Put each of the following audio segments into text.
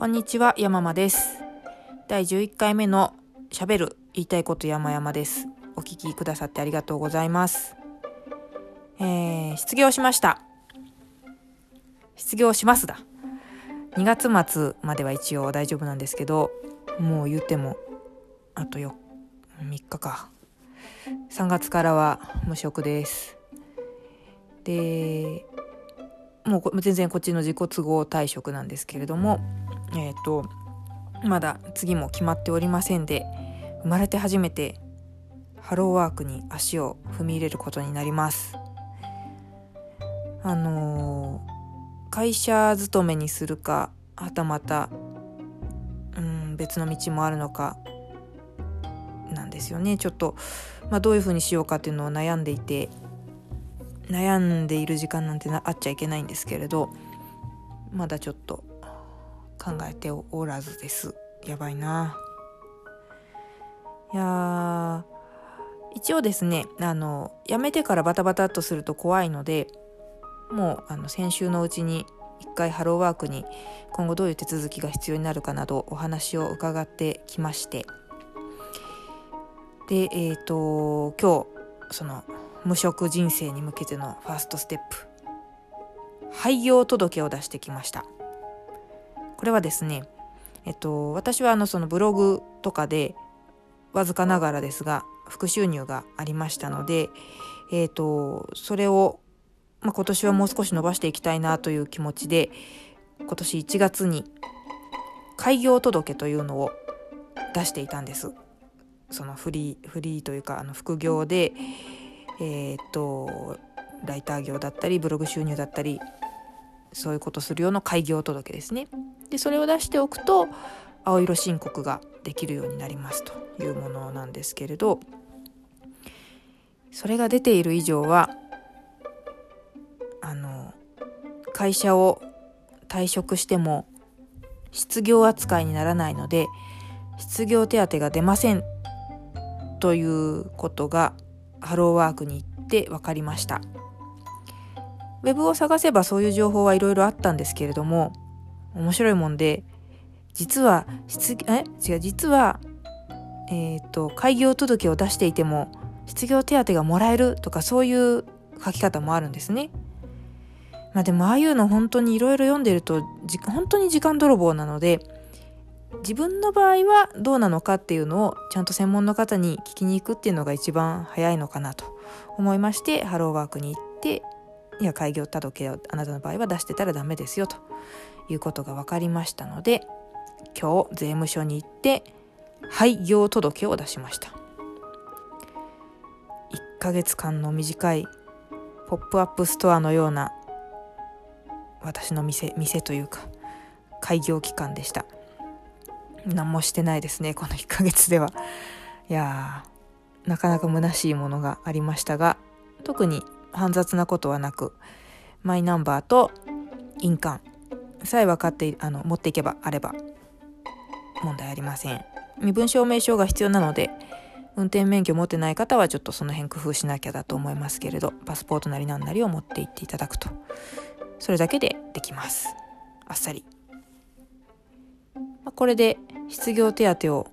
こんにちは、山間です。第11回目のしゃべる言いたいこと山々です。お聞きくださってありがとうございます。えー、失業しました。失業しますだ。2月末までは一応大丈夫なんですけど、もう言ってもあとよ3日か。3月からは無職です。で、もう全然こっちの自己都合退職なんですけれども、えっ、とまだ次も決まっておりませんで生まれて初めてハローワークに足を踏み入れることになります。あのー会社勤めにするかはたまたうん別の道もあるのかなんですよね。ちょっと、まあ、どういうふうにしようかっていうのを悩んでいて悩んでいる時間なんてなあっちゃいけないんですけれどまだちょっと考えておらずです。やばいな。いや一応ですねあの辞めてからバタバタっとすると怖いのでもうあの先週のうちに一回ハローワークに今後どういう手続きが必要になるかなどお話を伺ってきまして。でえっ、と今日その無職人生に向けてのファーストステップ廃業届を出してきました。これはですねえっと私はあのそのブログとかでわずかながらですが副収入がありましたのでえっとそれを、まあ、今年はもう少し伸ばしていきたいなという気持ちで今年1月に開業届というのを出していたんですそのフリーフリーというかあの副業でえーっとライター業だったりブログ収入だったりそういうことするような開業届ですね。でそれを出しておくと青色申告ができるようになりますというものなんですけれどそれが出ている以上はあの会社を退職しても失業扱いにならないので失業手当が出ませんということがハローワークに行って分かりました。ウェブを探せばそういう情報はいろいろあったんですけれども面白いもんで実は失え？違う実はえっ、と開業届を出していても失業手当がもらえるとかそういう書き方もあるんですね。まあでもああいうの本当にいろいろ読んでると本当に時間泥棒なので自分の場合はどうなのかっていうのをちゃんと専門の方に聞きに行くっていうのが一番早いのかなと思いましてハローワークに行っていや開業届をあなたの場合は出してたらダメですよと。いうことが分かりましたので今日税務署に行って廃業届を出しました。1ヶ月間の短いポップアップストアのような私の店店というか開業期間でした。何もしてないですねこの1ヶ月では。いやーなかなか虚しいものがありましたが特に煩雑なことはなくマイナンバーと印鑑さえ分かってあの持っていけばあれば問題ありません。身分証明書が必要なので運転免許持ってない方はちょっとその辺工夫しなきゃだと思いますけれどパスポートなりなんなりを持って行っていただくと。それだけでできます。あっさり。まあこれで失業手当を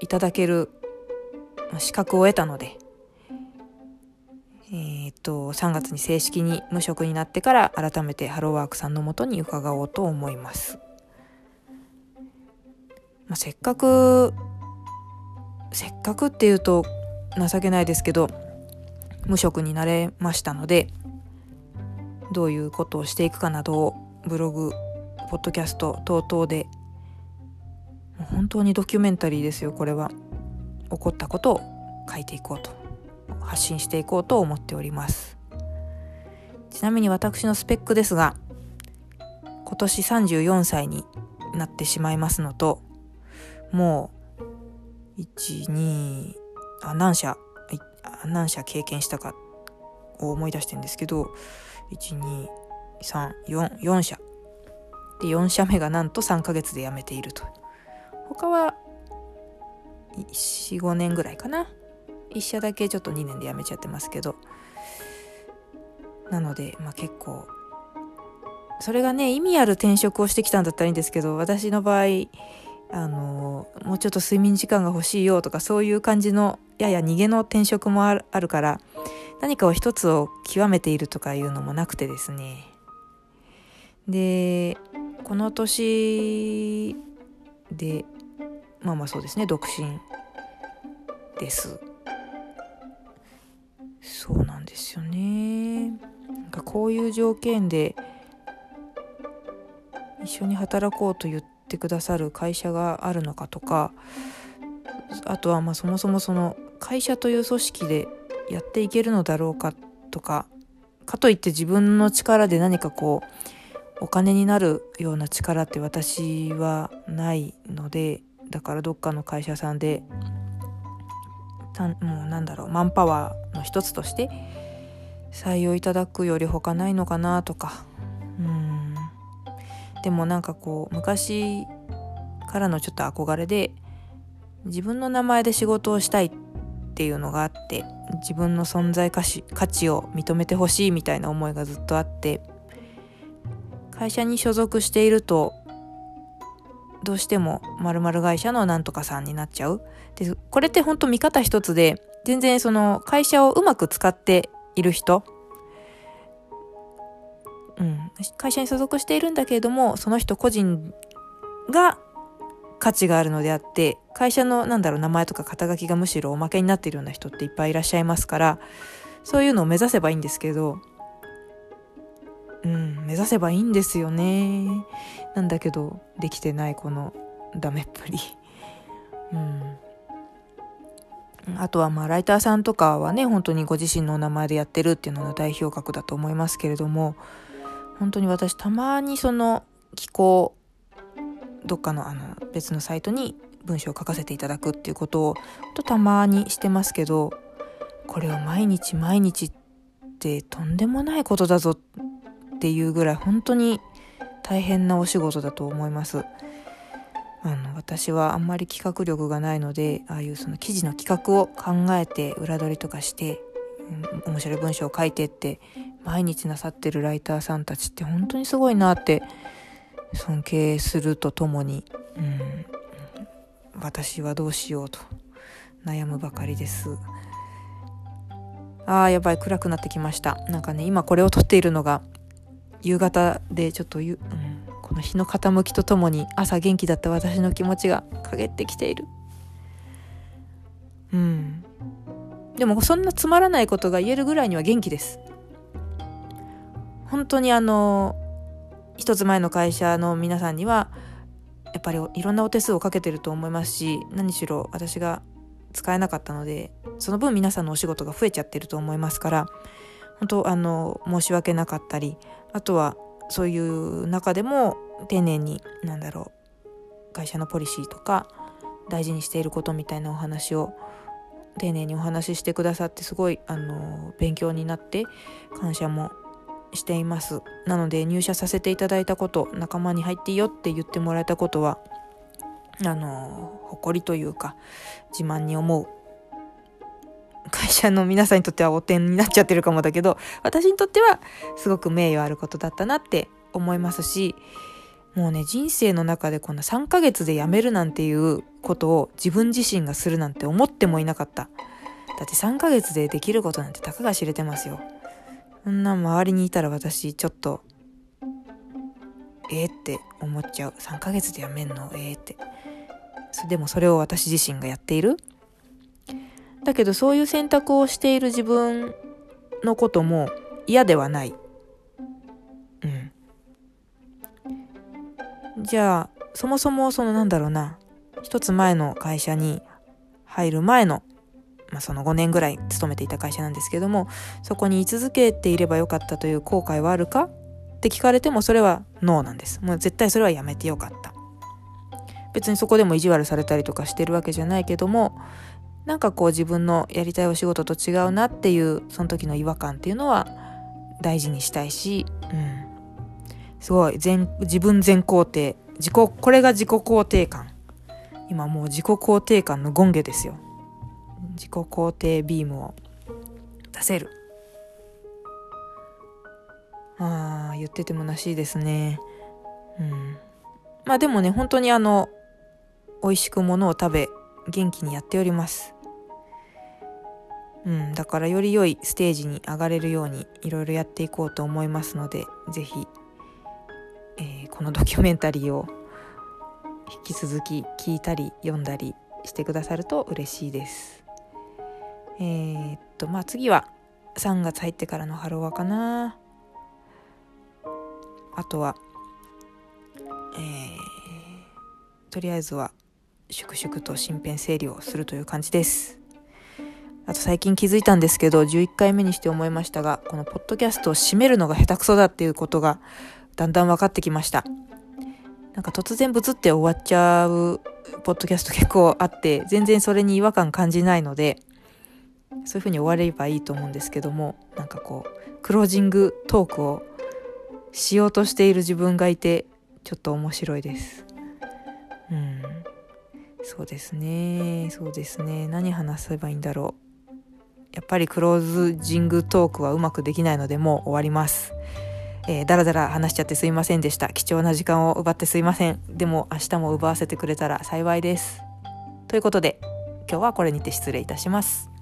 いただける資格を得たのでえー、と3月に正式に無職になってから改めてハローワークさんのもとに伺おうと思います、まあ、せっかくせっかくっていうと情けないですけど無職になれましたのでどういうことをしていくかなどをブログポッドキャスト等々で本当にドキュメンタリーですよこれは。起こったことを書いていこうと。発信していこうと思っております。ちなみに私のスペックですが今年34歳になってしまいますのともう12あ何社何社経験したかを思い出してんですけど12344社。で4社目がなんと3ヶ月で辞めていると。他は45年ぐらいかな。1社だけちょっと2年で辞めちゃってますけど。なので、まあ、結構それがね意味ある転職をしてきたんだったらいいんですけど私の場合あのもうちょっと睡眠時間が欲しいよとかそういう感じのやや逃げの転職もあるあるから何かを一つを極めているとかいうのもなくてですね。でこの年でまあまあそうですね独身です。そうなんですよね。なんかこういう条件で一緒に働こうと言ってくださる会社があるのかとかあとはまあそもそもその会社という組織でやっていけるのだろうかとかかといって自分の力で何かこうお金になるような力って私はないのでだからどっかの会社さんでたもうなんだろうマンパワーの一つとして採用いただくより他ないのかなとか。うん。でもなんかこう昔からのちょっと憧れで自分の名前で仕事をしたいっていうのがあって自分の存在価値を認めてほしいみたいな思いがずっとあって会社に所属しているとどうしても〇〇会社のなんとかさんになっちゃう。でこれって本当見方一つで全然その会社をうまく使っている人。うん、会社に所属しているんだけれどもその人個人が価値があるのであって会社のなんだろう名前とか肩書きがむしろおまけになっているような人っていっぱいいらっしゃいますからそういうのを目指せばいいんですけどうん目指せばいいんですよね。なんだけどできてないこのダメっぷり。うん。あとはまあライターさんとかはね本当にご自身のお名前でやってるっていうのが代表格だと思いますけれども本当に私たまにその寄稿どっかのあの別のサイトに文章を書かせていただくっていうことをとたまにしてますけどこれを毎日毎日ってとんでもないことだぞっていうぐらい本当に大変なお仕事だと思います。あの私はあんまり企画力がないのでああいうその記事の企画を考えて裏取りとかして、うん、面白い文章を書いてって毎日なさってるライターさんたちって本当にすごいなって尊敬するとともに、うん、私はどうしようと悩むばかりです。あーやばい暗くなってきましたなんかね今これを撮っているのが夕方でちょっとゆ、うん、この日の傾きとともに朝元気だった私の気持ちが陰ってきている。うん。でもそんなつまらないことが言えるぐらいには元気です。本当にあの一つ前の会社の皆さんにはやっぱりいろんなお手数をかけてると思いますし何しろ私が使えなかったのでその分皆さんのお仕事が増えちゃってると思いますから本当あの申し訳なかったりあとはそういう中でも丁寧に何だろう会社のポリシーとか大事にしていることみたいなお話を丁寧にお話ししてくださってすごいあの勉強になって感謝もしています。なので入社させていただいたこと仲間に入っていいよって言ってもらえたことはあの誇りというか自慢に思う会社の皆さんにとっては汚点になっちゃってるかもだけど私にとってはすごく名誉あることだったなって思いますしもうね人生の中でこんな3ヶ月で辞めるなんていうことを自分自身がするなんて思ってもいなかった。だって3ヶ月でできることなんてたかが知れてますよ。そんな周りにいたら私ちょっとええー、って思っちゃう。3ヶ月で辞めんの？ええー、って。でもそれを私自身がやっている？だけどそういう選択をしている自分のことも嫌ではない。うん。じゃあ、そもそもそのなんだろうな、一つ前の会社に入る前の、まあ、その5年ぐらい勤めていた会社なんですけども、そこに居続けていればよかったという後悔はあるか？って聞かれてもそれはノーなんです。もう絶対それはやめてよかった。別にそこでも意地悪されたりとかしてるわけじゃないけどもなんかこう自分のやりたいお仕事と違うなっていうその時の違和感っていうのは大事にしたいし、うん、すごい全自分全肯定自己これが自己肯定感。今もう自己肯定感の権下ですよ。自己肯定ビームを出せる。あー言ってて虚しいですね。うん。まあでもね本当にあの美味しくものを食べ元気にやっております。うんだからより良いステージに上がれるようにいろいろやっていこうと思いますので是非、えー、このドキュメンタリーを引き続き聞いたり読んだりしてくださると嬉しいです。えー、っとまあ次は3月入ってからのハロワかな。あとはえー、とりあえずは粛々と身辺整理をするという感じです。あと最近気づいたんですけど11回目にして思いましたがこのポッドキャストを締めるのが下手くそだっていうことがだんだん分かってきました。なんか突然ブツって終わっちゃうポッドキャスト結構あって全然それに違和感感じないのでそういう風に終わればいいと思うんですけどもなんかこうクロージングトークをしようとしている自分がいてちょっと面白いです。うん。そうですね。そうですね。何話せばいいんだろう。やっぱりクローズジングトークはうまくできないのでもう終わります。えー、だらだら話しちゃってすいませんでした。貴重な時間を奪ってすいません。でも明日も奪わせてくれたら幸いです。ということで今日はこれにて失礼いたします。